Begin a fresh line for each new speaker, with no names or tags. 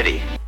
already.